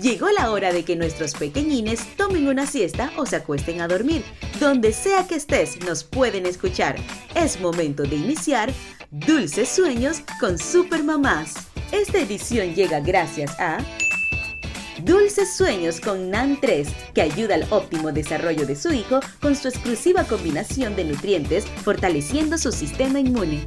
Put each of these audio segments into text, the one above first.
Llegó la hora de que nuestros pequeñines tomen una siesta o se acuesten a dormir. Donde sea que estés, nos pueden escuchar. Es momento de iniciar Dulces Sueños con Super Mamás. Esta edición llega gracias a Dulces Sueños con NAN 3, que ayuda al óptimo desarrollo de su hijo con su exclusiva combinación de nutrientes, fortaleciendo su sistema inmune.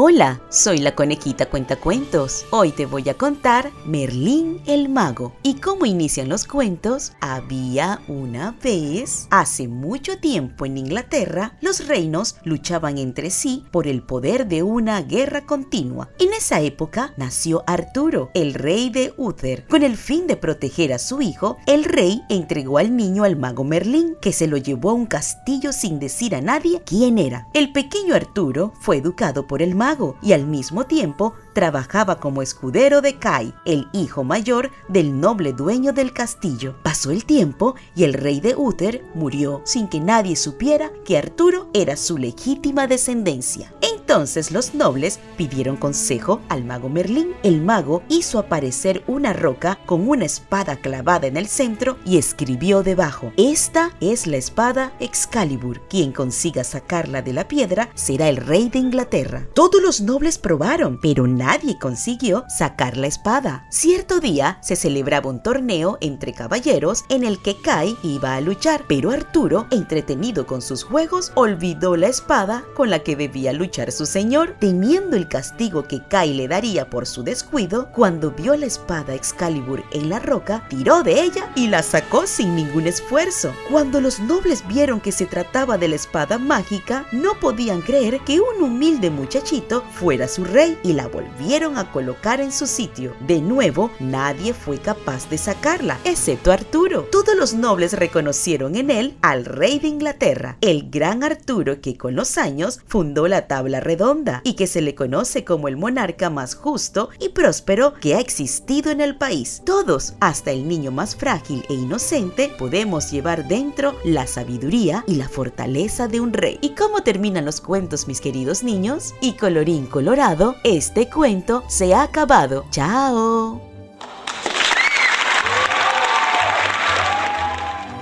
Hola, soy la conejita cuentacuentos. Hoy te voy a contar Merlín el mago. ¿Y cómo inician los cuentos? Había una vez, hace mucho tiempo en Inglaterra, los reinos luchaban entre sí por el poder de una guerra continua. En esa época nació Arturo, el rey de Uther. Con el fin de proteger a su hijo, el rey entregó al niño al mago Merlín, que se lo llevó a un castillo sin decir a nadie quién era. El pequeño Arturo fue educado por el mago y al mismo tiempo trabajaba como escudero de Kai, el hijo mayor del noble dueño del castillo. Pasó el tiempo y el rey de Uther murió sin que nadie supiera que Arturo era su legítima descendencia. Entonces los nobles pidieron consejo al mago Merlín. El mago hizo aparecer una roca con una espada clavada en el centro y escribió debajo, esta es la espada Excalibur. Quien consiga sacarla de la piedra será el rey de Inglaterra. Todos los nobles probaron, pero nadie nadie consiguió sacar la espada. Cierto día se celebraba un torneo entre caballeros en el que Kai iba a luchar, pero Arturo, entretenido con sus juegos, olvidó la espada con la que debía luchar su señor, temiendo el castigo que Kai le daría por su descuido, cuando vio la espada Excalibur en la roca, tiró de ella y la sacó sin ningún esfuerzo. Cuando los nobles vieron que se trataba de la espada mágica, no podían creer que un humilde muchachito fuera su rey y la volvió a colocar en su sitio. De nuevo, nadie fue capaz de sacarla, excepto Arturo. Todos los nobles reconocieron en él al rey de Inglaterra, el gran Arturo que con los años fundó la tabla redonda y que se le conoce como el monarca más justo y próspero que ha existido en el país. Todos, hasta el niño más frágil e inocente, podemos llevar dentro la sabiduría y la fortaleza de un rey. ¿Y cómo terminan los cuentos, mis queridos niños? Y colorín colorado, este cuento se ha acabado. ¡Chao!